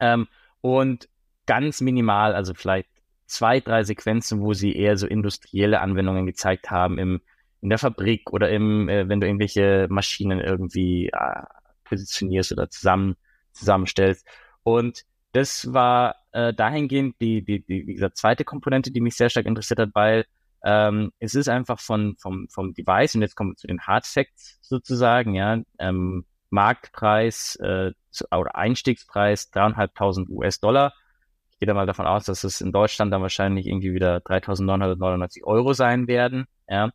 Ähm, und ganz minimal, also vielleicht zwei, drei Sequenzen, wo sie eher so industrielle Anwendungen gezeigt haben im in der Fabrik oder im, äh, wenn du irgendwelche Maschinen irgendwie äh, positionierst oder zusammen zusammenstellst. Und das war äh, dahingehend die, die, die, wie gesagt, zweite Komponente, die mich sehr stark interessiert hat, weil ähm, es ist einfach von, vom, vom Device, und jetzt kommen wir zu den Hard Facts sozusagen, ja, ähm, Marktpreis äh, oder Einstiegspreis dreieinhalbtausend US-Dollar. Gehe da mal davon aus, dass es in Deutschland dann wahrscheinlich irgendwie wieder 3.999 Euro sein werden. Ja.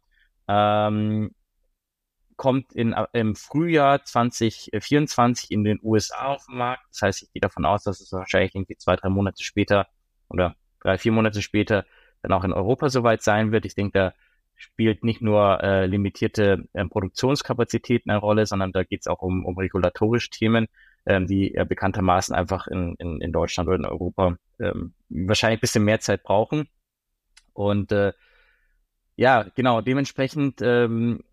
Ähm, kommt in, im Frühjahr 2024 in den USA auf den Markt. Das heißt, ich gehe davon aus, dass es wahrscheinlich irgendwie zwei, drei Monate später oder drei, vier Monate später dann auch in Europa soweit sein wird. Ich denke, da spielt nicht nur äh, limitierte äh, Produktionskapazitäten eine Rolle, sondern da geht es auch um, um regulatorische Themen, ähm, die äh, bekanntermaßen einfach in, in, in Deutschland oder in Europa ähm, wahrscheinlich ein bisschen mehr Zeit brauchen. Und äh, ja, genau, dementsprechend ähm,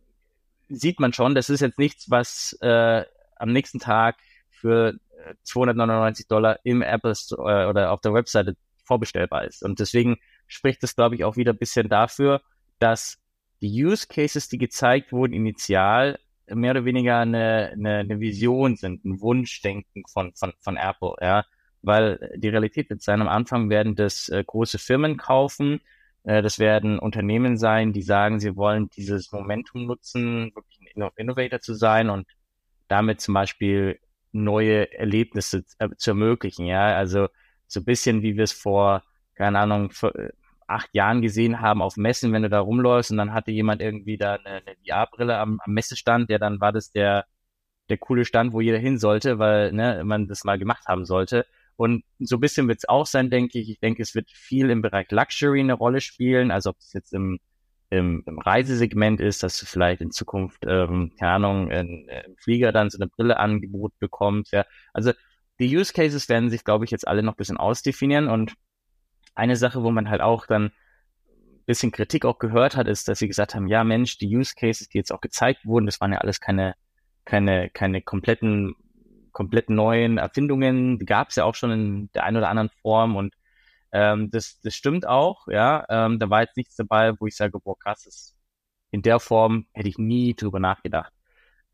sieht man schon, das ist jetzt nichts, was äh, am nächsten Tag für 299 äh, Dollar im Apple Store äh, oder auf der Webseite vorbestellbar ist. Und deswegen spricht das, glaube ich, auch wieder ein bisschen dafür, dass die Use Cases, die gezeigt wurden, initial mehr oder weniger eine, eine, eine Vision sind, ein Wunschdenken von, von, von Apple, ja. Weil die Realität wird sein, am Anfang werden das äh, große Firmen kaufen, äh, das werden Unternehmen sein, die sagen, sie wollen dieses Momentum nutzen, wirklich ein Innovator zu sein und damit zum Beispiel neue Erlebnisse äh, zu ermöglichen. Ja, also so ein bisschen wie wir es vor, keine Ahnung, äh, acht Jahren gesehen haben auf Messen, wenn du da rumläufst und dann hatte jemand irgendwie da eine, eine VR-Brille am, am Messestand, ja, dann war das der, der coole Stand, wo jeder hin sollte, weil ne, man das mal gemacht haben sollte. Und so ein bisschen wird es auch sein, denke ich. Ich denke, es wird viel im Bereich Luxury eine Rolle spielen. Also ob es jetzt im, im, im Reisesegment ist, dass du vielleicht in Zukunft, ähm, keine Ahnung, in, im Flieger dann so eine Brille Angebot bekommst. Ja. Also die Use Cases werden sich, glaube ich, jetzt alle noch ein bisschen ausdefinieren. Und eine Sache, wo man halt auch dann ein bisschen Kritik auch gehört hat, ist, dass sie gesagt haben, ja Mensch, die Use Cases, die jetzt auch gezeigt wurden, das waren ja alles keine, keine, keine kompletten komplett neuen Erfindungen, die gab es ja auch schon in der einen oder anderen Form und Ähm, das, das stimmt auch, ja. Ähm, da war jetzt nichts dabei, wo ich sage, boah, krass, das in der Form hätte ich nie drüber nachgedacht.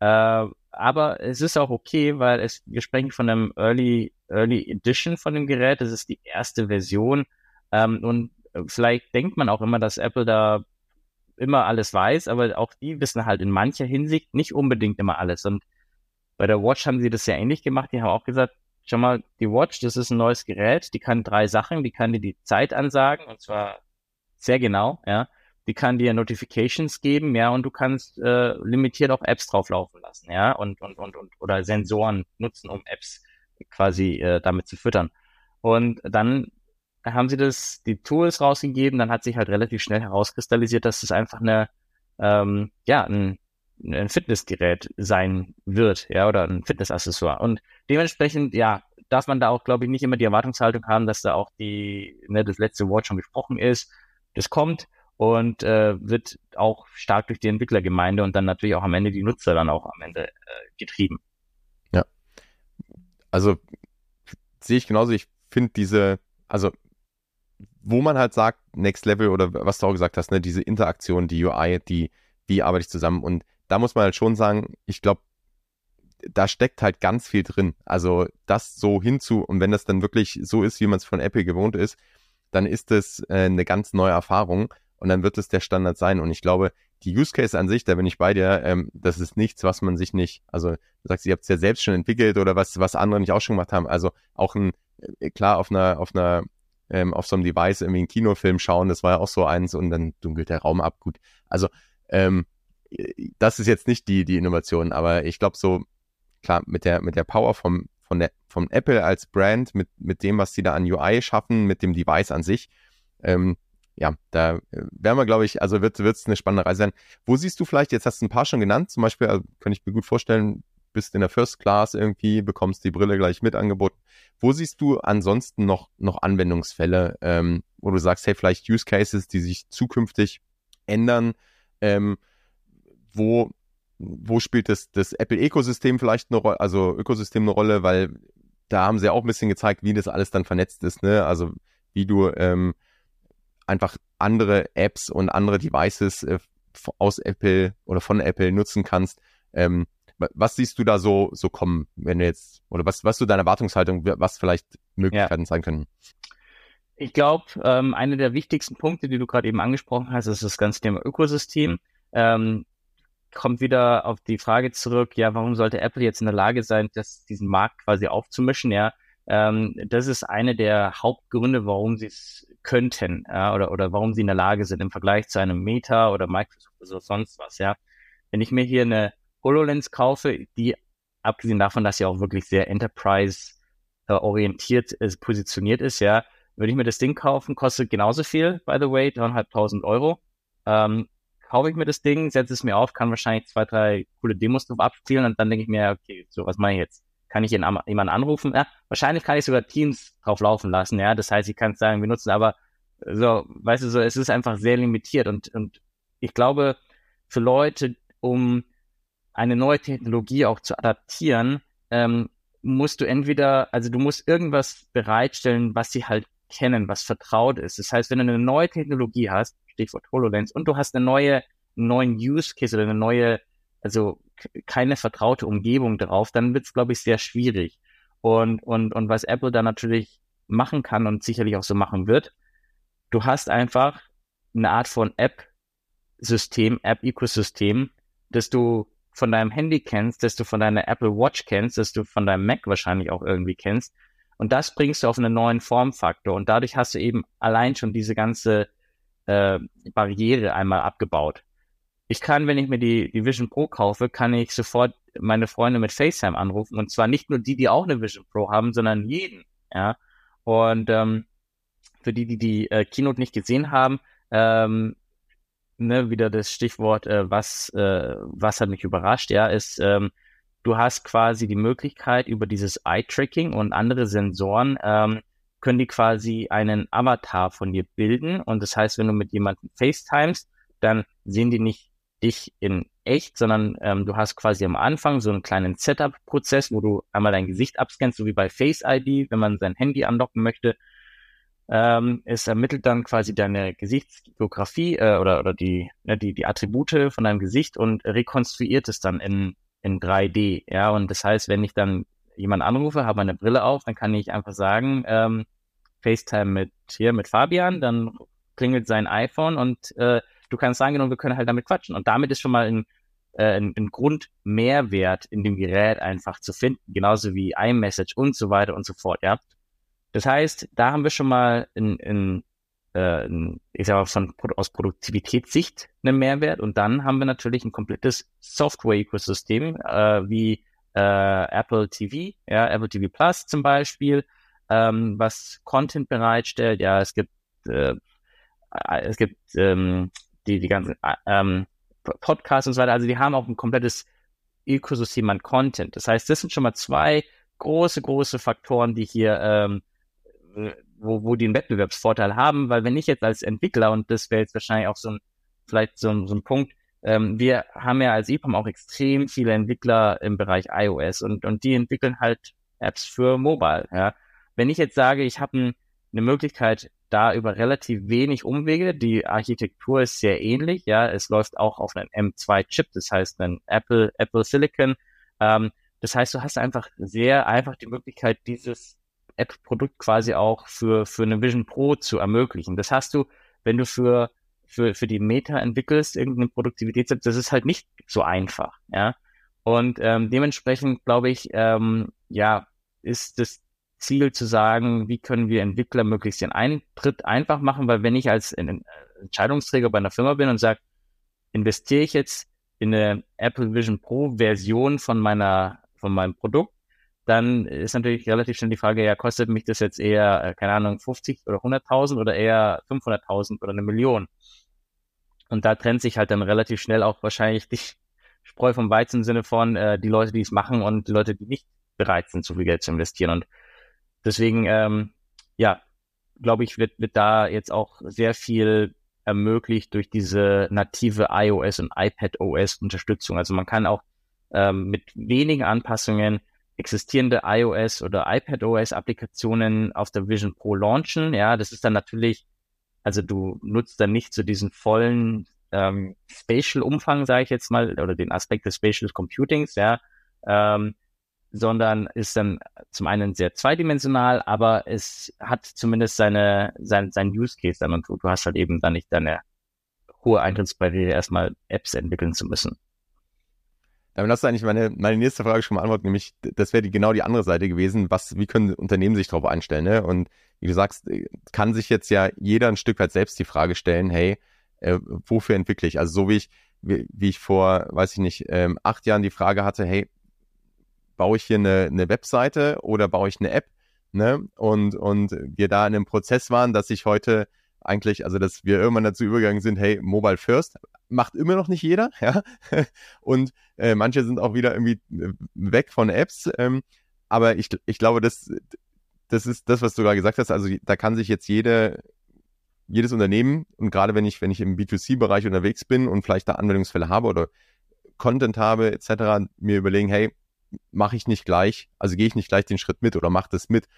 Äh, aber es ist auch okay, weil es, wir sprechen von einem Early, Early Edition von dem Gerät. Das ist die erste Version. Ähm, und vielleicht denkt man auch immer, dass Apple da immer alles weiß, aber auch die wissen halt in mancher Hinsicht nicht unbedingt immer alles. Und bei der Watch haben sie das sehr ähnlich gemacht. Die haben auch gesagt, schau mal, die Watch, das ist ein neues Gerät, die kann drei Sachen, die kann dir die Zeit ansagen und zwar sehr genau, ja. Die kann dir Notifications geben, ja, und du kannst äh, limitiert auch Apps drauflaufen lassen, ja, und, und, und, und oder Sensoren nutzen, um Apps quasi äh, damit zu füttern. Und dann haben sie das, die Tools rausgegeben, dann hat sich halt relativ schnell herauskristallisiert, dass es einfach eine, ähm, ja, ein, ein Fitnessgerät sein wird, ja, oder ein Fitnessaccessoire. Und dementsprechend, ja, darf man da auch, glaube ich, nicht immer die Erwartungshaltung haben, dass da auch die, ne, das letzte Wort schon gesprochen ist. Das kommt und äh, wird auch stark durch die Entwicklergemeinde und dann natürlich auch am Ende die Nutzer dann auch am Ende äh, getrieben. Ja. Also sehe ich genauso. Ich finde diese, also wo man halt sagt, Next Level oder was du auch gesagt hast, ne, diese Interaktion, die UI, die, wie arbeite ich zusammen? Und da muss man halt schon sagen, ich glaube, da steckt halt ganz viel drin. Also das so hinzu, und wenn das dann wirklich so ist, wie man es von Apple gewohnt ist, dann ist es äh, eine ganz neue Erfahrung und dann wird es der Standard sein. Und ich glaube, die Use Case an sich, da bin ich bei dir, ähm, das ist nichts, was man sich nicht, also du sagst, ihr habt es ja selbst schon entwickelt oder was, was andere nicht auch schon gemacht haben. Also auch ein, äh, klar, auf einer, auf einer ähm, auf so einem Device irgendwie einen Kinofilm schauen, das war ja auch so eins und dann dunkelt der Raum ab. Gut. Also ähm, das ist jetzt nicht die, die Innovation, aber ich glaube so, klar, mit der, mit der Power vom, von der, vom Apple als Brand, mit, mit dem, was sie da an UI schaffen, mit dem Device an sich, ähm, ja, da äh, werden wir, glaube ich, also wird es eine spannende Reise sein. Wo siehst du vielleicht, jetzt hast du ein paar schon genannt, zum Beispiel, also könnte ich mir gut vorstellen, bist in der First Class irgendwie, bekommst die Brille gleich mit angeboten. Wo siehst du ansonsten noch, noch Anwendungsfälle, ähm, wo du sagst, hey, vielleicht Use Cases, die sich zukünftig ändern, ähm, wo, wo spielt das, das Apple-Ökosystem vielleicht eine Rolle, also Ökosystem eine Rolle, weil da haben sie auch ein bisschen gezeigt, wie das alles dann vernetzt ist, ne? Also wie du ähm, einfach andere Apps und andere Devices äh, aus Apple oder von Apple nutzen kannst. Ähm, was siehst du da so, so kommen, wenn du jetzt, oder was, was so deine Erwartungshaltung, was vielleicht Möglichkeiten ja. sein können? Ich glaube, ähm, einer der wichtigsten Punkte, die du gerade eben angesprochen hast, ist das ganze Thema Ökosystem. Ähm, kommt wieder auf die Frage zurück, ja, warum sollte Apple jetzt in der Lage sein, das, diesen Markt quasi aufzumischen, ja? Ähm, das ist eine der Hauptgründe, warum sie es könnten, ja, oder, oder warum sie in der Lage sind im Vergleich zu einem Meta oder Microsoft oder sonst was, ja. Wenn ich mir hier eine HoloLens kaufe, die abgesehen davon, dass sie auch wirklich sehr Enterprise-orientiert äh, positioniert ist, ja, würde ich mir das Ding kaufen, kostet genauso viel, by the way, dreieinhalbtausend Euro. Ähm, kaufe ich mir das Ding, setze es mir auf, kann wahrscheinlich zwei, drei coole Demos drauf abspielen und dann denke ich mir, okay, so was mache ich jetzt? Kann ich jemanden anrufen? Ja, wahrscheinlich kann ich sogar Teams drauf laufen lassen, ja. Das heißt, ich kann es sagen, wir nutzen, aber so, weißt du, so, es ist einfach sehr limitiert und, und ich glaube, für Leute, um eine neue Technologie auch zu adaptieren, ähm, musst du entweder, also du musst irgendwas bereitstellen, was sie halt kennen, was vertraut ist. Das heißt, wenn du eine neue Technologie hast, Stichwort HoloLens, und du hast eine neue, neuen Use Case oder eine neue, also keine vertraute Umgebung drauf, dann wird es, glaube ich, sehr schwierig. Und, und, und was Apple da natürlich machen kann und sicherlich auch so machen wird, du hast einfach eine Art von App-System, App-Ecosystem, das du von deinem Handy kennst, dass du von deiner Apple Watch kennst, dass du von deinem Mac wahrscheinlich auch irgendwie kennst. Und das bringst du auf einen neuen Formfaktor. Und dadurch hast du eben allein schon diese ganze äh, Barriere einmal abgebaut. Ich kann, wenn ich mir die, die Vision Pro kaufe, kann ich sofort meine Freunde mit FaceTime anrufen. Und zwar nicht nur die, die auch eine Vision Pro haben, sondern jeden. Ja. Und ähm, für die, die die äh, Keynote nicht gesehen haben, ähm, ne, wieder das Stichwort, äh, was, äh, was hat mich überrascht, ja, ist, ähm, du hast quasi die Möglichkeit über dieses Eye-Tracking und andere Sensoren, ähm, können die quasi einen Avatar von dir bilden. Und das heißt, wenn du mit jemandem FaceTimest, dann sehen die nicht dich in echt, sondern ähm, du hast quasi am Anfang so einen kleinen Setup-Prozess, wo du einmal dein Gesicht abscannst, so wie bei Face ID, wenn man sein Handy anlocken möchte. Ähm, es ermittelt dann quasi deine Gesichtsbiografie äh, oder, oder die, ne, die, die Attribute von deinem Gesicht und rekonstruiert es dann in, in 3D. Ja, und das heißt, wenn ich dann jemanden anrufe, habe meine Brille auf, dann kann ich einfach sagen, ähm, FaceTime mit hier mit Fabian, dann klingelt sein iPhone und äh, du kannst sagen, genau, wir können halt damit quatschen. Und damit ist schon mal ein, äh, ein, ein Grundmehrwert in dem Gerät einfach zu finden, genauso wie iMessage und so weiter und so fort. Ja, das heißt, da haben wir schon mal in, in, äh, in ich sag mal, aus Produktivitätssicht einen Mehrwert und dann haben wir natürlich ein komplettes Software-Ökosystem, äh, wie äh, Apple TV, ja, Apple TV Plus zum Beispiel, ähm, was Content bereitstellt. Ja, es gibt äh, es gibt ähm, die die ganzen äh, ähm, Podcasts und so weiter. Also die haben auch ein komplettes Ökosystem an Content. Das heißt, das sind schon mal zwei große große Faktoren, die hier ähm, wo, wo die einen Wettbewerbsvorteil haben, weil wenn ich jetzt als Entwickler, und das wäre jetzt wahrscheinlich auch so ein, vielleicht so ein, so ein Punkt, ähm, wir haben ja als EPAM auch extrem viele Entwickler im Bereich iOS und, und die entwickeln halt Apps für Mobile. Ja. Wenn ich jetzt sage, ich habe ein, eine Möglichkeit, da über relativ wenig Umwege, die Architektur ist sehr ähnlich, ja, es läuft auch auf einem M2-Chip, das heißt ein Apple, Apple Silicon. Ähm, das heißt, du hast einfach sehr einfach die Möglichkeit, dieses App-Produkt quasi auch für, für eine Vision Pro zu ermöglichen. Das hast du, wenn du für, für, für die Meta entwickelst, irgendeine Produktivitäts-App, das ist halt nicht so einfach, ja. Und ähm, dementsprechend glaube ich, ähm, ja, ist das Ziel zu sagen, wie können wir Entwickler möglichst den Eintritt einfach machen, weil wenn ich als Entscheidungsträger bei einer Firma bin und sage, investiere ich jetzt in eine Apple Vision Pro Version von meiner, von meinem Produkt, dann ist natürlich relativ schnell die Frage, ja, kostet mich das jetzt eher, äh, keine Ahnung, 50 oder 100.000 oder eher 500.000 oder eine Million? Und da trennt sich halt dann relativ schnell auch wahrscheinlich die Spreu vom Weizen im Sinne von äh, die Leute, die es machen und die Leute, die nicht bereit sind, so viel Geld zu investieren. Und deswegen, ähm, ja, glaube ich, wird, wird da jetzt auch sehr viel ermöglicht durch diese native iOS und iPad OS Unterstützung. Also man kann auch ähm, mit wenigen Anpassungen existierende iOS oder iPadOS Applikationen auf der Vision Pro launchen. Ja, das ist dann natürlich, also du nutzt dann nicht so diesen vollen ähm, Spatial-Umfang, sage ich jetzt mal, oder den Aspekt des Spatial Computings, ja, ähm, sondern ist dann zum einen sehr zweidimensional, aber es hat zumindest seine, sein, sein Use Case dann und du, du hast halt eben dann nicht deine hohe Eintrittsbarriere, erstmal Apps entwickeln zu müssen. Damit hast du eigentlich meine, meine nächste Frage schon beantwortet, nämlich das wäre die, genau die andere Seite gewesen. Was, wie können Unternehmen sich darauf einstellen? Ne? Und wie du sagst, äh, kann sich jetzt ja jeder ein Stück weit selbst die Frage stellen, hey, äh, wofür entwickle ich? Also so wie ich, wie, wie ich vor, weiß ich nicht, ähm, acht Jahren die Frage hatte, hey, baue ich hier eine, eine Webseite oder baue ich eine App? Ne? Und, und wir da in einem Prozess waren, dass ich heute eigentlich, also dass wir irgendwann dazu übergegangen sind, hey, Mobile First, macht immer noch nicht jeder, ja. Und äh, manche sind auch wieder irgendwie äh, weg von Apps. Ähm, aber ich, ich glaube, das, das ist das, was du gerade gesagt hast. Also da kann sich jetzt jede, jedes Unternehmen und gerade wenn ich, wenn ich im B2C-Bereich unterwegs bin und vielleicht da Anwendungsfälle habe oder Content habe etc., mir überlegen, hey, mache ich nicht gleich, also gehe ich nicht gleich den Schritt mit oder mache das mit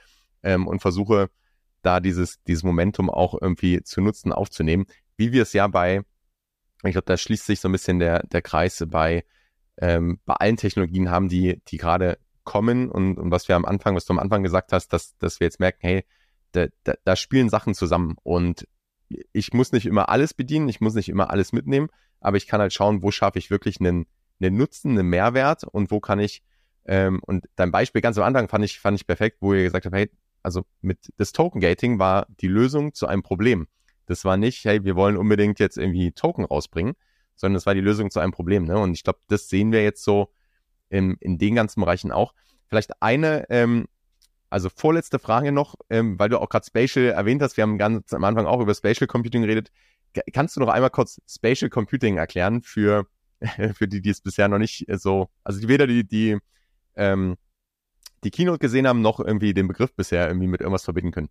ähm, und versuche da dieses, dieses Momentum auch irgendwie zu nutzen, aufzunehmen, wie wir es ja bei ich glaube, da schließt sich so ein bisschen der, der Kreis bei, ähm, bei allen Technologien haben, die, die gerade kommen und, und was wir am Anfang, was du am Anfang gesagt hast, dass, dass wir jetzt merken, hey, da, da, da spielen Sachen zusammen und ich muss nicht immer alles bedienen, ich muss nicht immer alles mitnehmen, aber ich kann halt schauen, wo schaffe ich wirklich einen, einen Nutzen, einen Mehrwert und wo kann ich, ähm, und dein Beispiel ganz am Anfang fand ich, fand ich perfekt, wo ihr gesagt habt, hey, also mit das Token Gating war die Lösung zu einem Problem. Das war nicht, hey, wir wollen unbedingt jetzt irgendwie Token rausbringen, sondern das war die Lösung zu einem Problem. Ne? Und ich glaube, das sehen wir jetzt so in, in den ganzen Bereichen auch. Vielleicht eine, ähm, also vorletzte Frage noch, ähm, weil du auch gerade Spatial erwähnt hast. Wir haben ganz am Anfang auch über Spatial Computing geredet. Kannst du noch einmal kurz Spatial Computing erklären für, für die, die es bisher noch nicht so, also weder die, die, ähm, die Keynote gesehen haben, noch irgendwie den Begriff bisher irgendwie mit irgendwas verbinden können?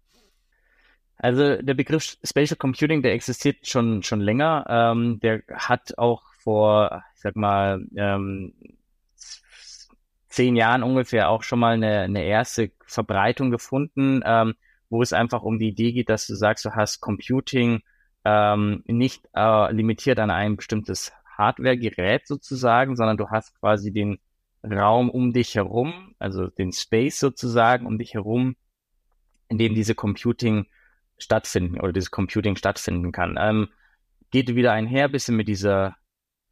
Also der Begriff Spatial Computing, der existiert schon schon länger. Ähm, der hat auch vor, ich sag mal, ähm, zehn Jahren ungefähr auch schon mal eine, eine erste Verbreitung gefunden. Ähm, wo es einfach um die Idee geht, dass du sagst, du hast Computing ähm, nicht äh, limitiert an ein bestimmtes Hardware-Gerät sozusagen, sondern du hast quasi den Raum um dich herum, also den Space sozusagen um dich herum, in dem diese Computing stattfinden oder dieses Computing stattfinden kann. Ähm, geht wieder einher bisschen mit dieser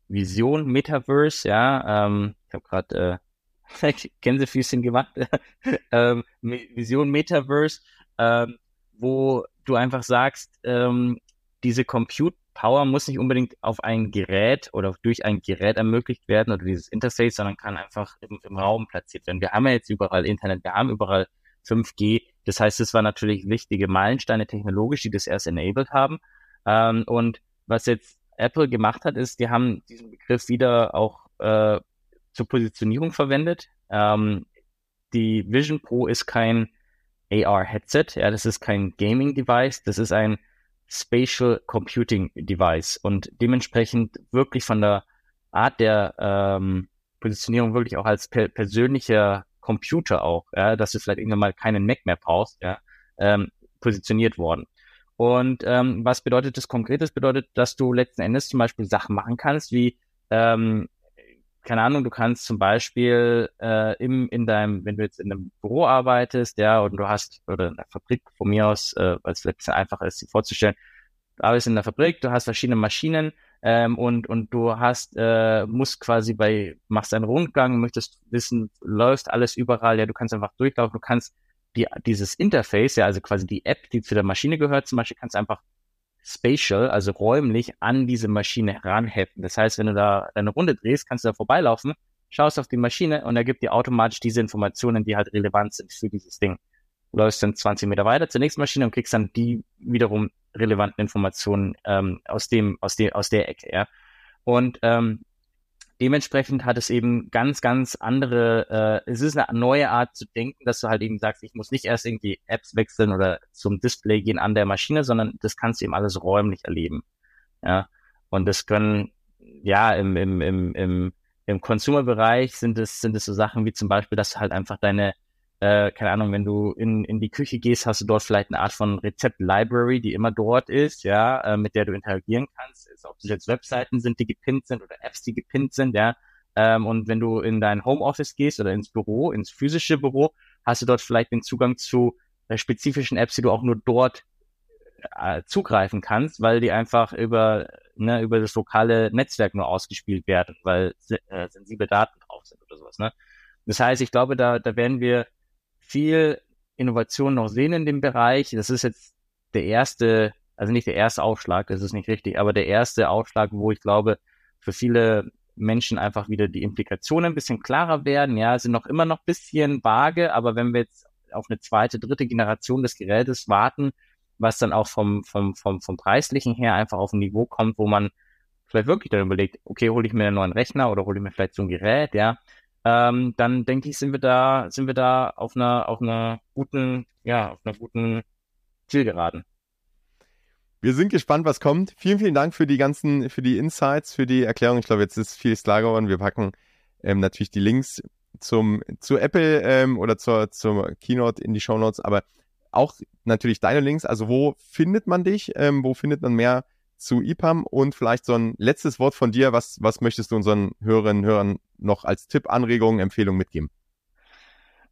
Vision Metaverse, ja. Ähm, ich habe gerade äh, Gänsefüßchen gemacht. ähm, Vision Metaverse, ähm, wo du einfach sagst, ähm, diese Compute Power muss nicht unbedingt auf ein Gerät oder durch ein Gerät ermöglicht werden oder dieses Interface, sondern kann einfach im, im Raum platziert werden. Wir haben ja jetzt überall Internet, wir haben überall 5G. Das heißt, es war natürlich wichtige Meilensteine technologisch, die das erst enabled haben. Ähm, und was jetzt Apple gemacht hat, ist, die haben diesen Begriff wieder auch äh, zur Positionierung verwendet. Ähm, die Vision Pro ist kein AR-Headset, ja, das ist kein Gaming-Device, das ist ein Spatial Computing Device und dementsprechend wirklich von der Art der ähm, Positionierung wirklich auch als per persönlicher Computer auch, ja, dass du vielleicht irgendwann mal keinen Mac mehr brauchst, ja, ähm, positioniert worden. Und ähm, was bedeutet das konkret? Das bedeutet, dass du letzten Endes zum Beispiel Sachen machen kannst, wie ähm, keine Ahnung, du kannst zum Beispiel äh, im, in deinem, wenn du jetzt in einem Büro arbeitest, ja, und du hast, oder in der Fabrik von mir aus, äh, weil es bisschen einfacher ist, sich vorzustellen, du arbeitest in der Fabrik, du hast verschiedene Maschinen ähm, und, und du hast, äh, musst quasi bei, machst einen Rundgang, möchtest wissen, läuft alles überall, ja, du kannst einfach durchlaufen, du kannst die, dieses Interface, ja, also quasi die App, die zu der Maschine gehört, zum Beispiel, kannst einfach spatial, also räumlich an diese Maschine heranheften. Das heißt, wenn du da eine Runde drehst, kannst du da vorbeilaufen, schaust auf die Maschine und er gibt dir automatisch diese Informationen, die halt relevant sind für dieses Ding. Läufst dann 20 Meter weiter zur nächsten Maschine und kriegst dann die wiederum relevanten Informationen ähm, aus dem, aus dem, aus der Ecke, ja. Und ähm, dementsprechend hat es eben ganz, ganz andere, äh, es ist eine neue Art zu denken, dass du halt eben sagst, ich muss nicht erst irgendwie Apps wechseln oder zum Display gehen an der Maschine, sondern das kannst du eben alles räumlich erleben. Ja. Und das können, ja, im, im, im, im, im Consumer-Bereich sind es, sind es so Sachen wie zum Beispiel, dass du halt einfach deine äh, keine Ahnung, wenn du in, in die Küche gehst, hast du dort vielleicht eine Art von Rezept-Library, die immer dort ist, ja, äh, mit der du interagieren kannst. Ist, ob es jetzt Webseiten sind, die gepinnt sind oder Apps, die gepinnt sind, ja. Ähm, und wenn du in dein Homeoffice gehst oder ins Büro, ins physische Büro, hast du dort vielleicht den Zugang zu äh, spezifischen Apps, die du auch nur dort äh, zugreifen kannst, weil die einfach über, ne, über das lokale Netzwerk nur ausgespielt werden, weil äh, sensible Daten drauf sind oder sowas. Ne? Das heißt, ich glaube, da, da werden wir viel Innovation noch sehen in dem Bereich. Das ist jetzt der erste, also nicht der erste Aufschlag, das ist nicht richtig, aber der erste Aufschlag, wo ich glaube, für viele Menschen einfach wieder die Implikationen ein bisschen klarer werden. Ja, sind noch immer noch ein bisschen vage, aber wenn wir jetzt auf eine zweite, dritte Generation des Gerätes warten, was dann auch vom, vom, vom, vom preislichen her einfach auf ein Niveau kommt, wo man vielleicht wirklich dann überlegt, okay, hole ich mir einen neuen Rechner oder hole ich mir vielleicht so ein Gerät, ja, ähm, dann denke ich, sind wir da, sind wir da auf einer, auf einer guten, ja, auf einer guten Zielgeraden. Wir sind gespannt, was kommt. Vielen, vielen Dank für die ganzen, für die Insights, für die Erklärung. Ich glaube, jetzt ist viel klar geworden. Wir packen ähm, natürlich die Links zum, zu Apple ähm, oder zur, zur Keynote in die Show Notes, aber auch natürlich deine Links. Also wo findet man dich? Ähm, wo findet man mehr zu IPAM und vielleicht so ein letztes Wort von dir. Was, was möchtest du unseren Hörerinnen und Hörern noch als Tipp, Anregung, Empfehlung mitgeben?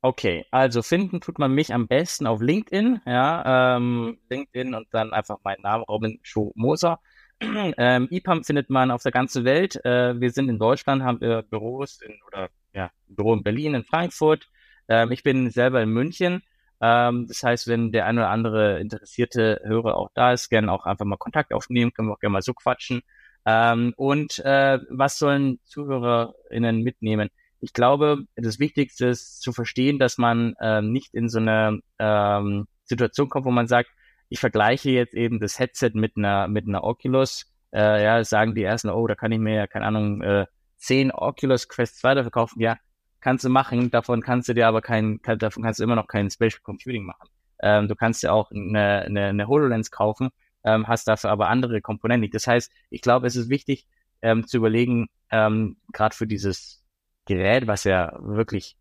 Okay, also finden tut man mich am besten auf LinkedIn, ja, ähm, LinkedIn und dann einfach meinen Namen, Robin Schuh-Moser. ähm, IPAM findet man auf der ganzen Welt. Äh, wir sind in Deutschland, haben wir Büros in, oder ja, Büro in Berlin, in Frankfurt. Ähm, ich bin selber in München. Ähm, das heißt, wenn der ein oder andere interessierte Hörer auch da ist, gerne auch einfach mal Kontakt aufnehmen, können wir auch gerne mal so quatschen. Ähm, und äh, was sollen ZuhörerInnen mitnehmen? Ich glaube, das Wichtigste ist zu verstehen, dass man ähm, nicht in so eine ähm, Situation kommt, wo man sagt, ich vergleiche jetzt eben das Headset mit einer mit einer Oculus. Äh, ja, sagen die ersten, oh, da kann ich mir ja, keine Ahnung, äh, 10 Oculus Quest 2 dafür kaufen. Ja, kannst du machen, davon kannst du dir aber kein, kann, davon kannst du immer noch kein Spatial Computing machen. Ähm, du kannst ja auch eine, eine, eine HoloLens kaufen, ähm, hast dafür aber andere Komponenten. Das heißt, ich glaube, es ist wichtig ähm, zu überlegen, ähm, gerade für dieses Gerät, was ja wirklich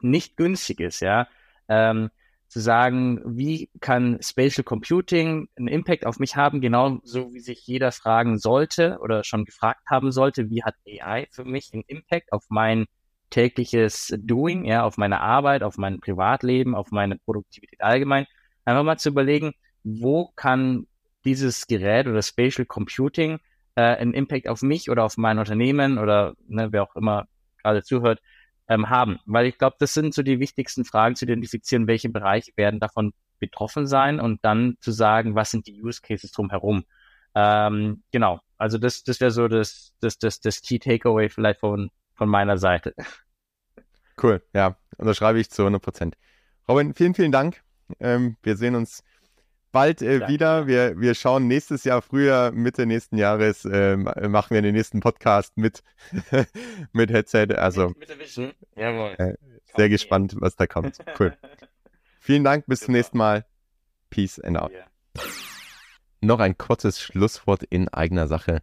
nicht günstig ist, ja, ähm, zu sagen, wie kann Spatial Computing einen Impact auf mich haben, genauso wie sich jeder fragen sollte oder schon gefragt haben sollte, wie hat AI für mich einen Impact auf mein tägliches Doing, ja, auf meine Arbeit, auf mein Privatleben, auf meine Produktivität allgemein. Einfach mal zu überlegen, wo kann dieses Gerät oder Spatial Computing äh, einen Impact auf mich oder auf mein Unternehmen oder ne, wer auch immer gerade zuhört, ähm, haben. Weil ich glaube, das sind so die wichtigsten Fragen zu identifizieren, welche Bereiche werden davon betroffen sein und dann zu sagen, was sind die Use Cases drumherum. Ähm, genau, also das, das wäre so das, das, das, das Key Takeaway vielleicht von, von meiner Seite. Cool, ja, unterschreibe ich zu 100 Prozent. Robin, vielen, vielen Dank. Ähm, wir sehen uns bald äh, wieder. Wir, wir schauen nächstes Jahr, früher, Mitte nächsten Jahres, äh, machen wir den nächsten Podcast mit, mit Headset. Also, mit, mit. Jawohl. Äh, sehr okay. gespannt, was da kommt. Cool. Vielen Dank, bis zum nächsten Mal. Peace and out. Yeah. Noch ein kurzes Schlusswort in eigener Sache.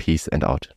Peace and out.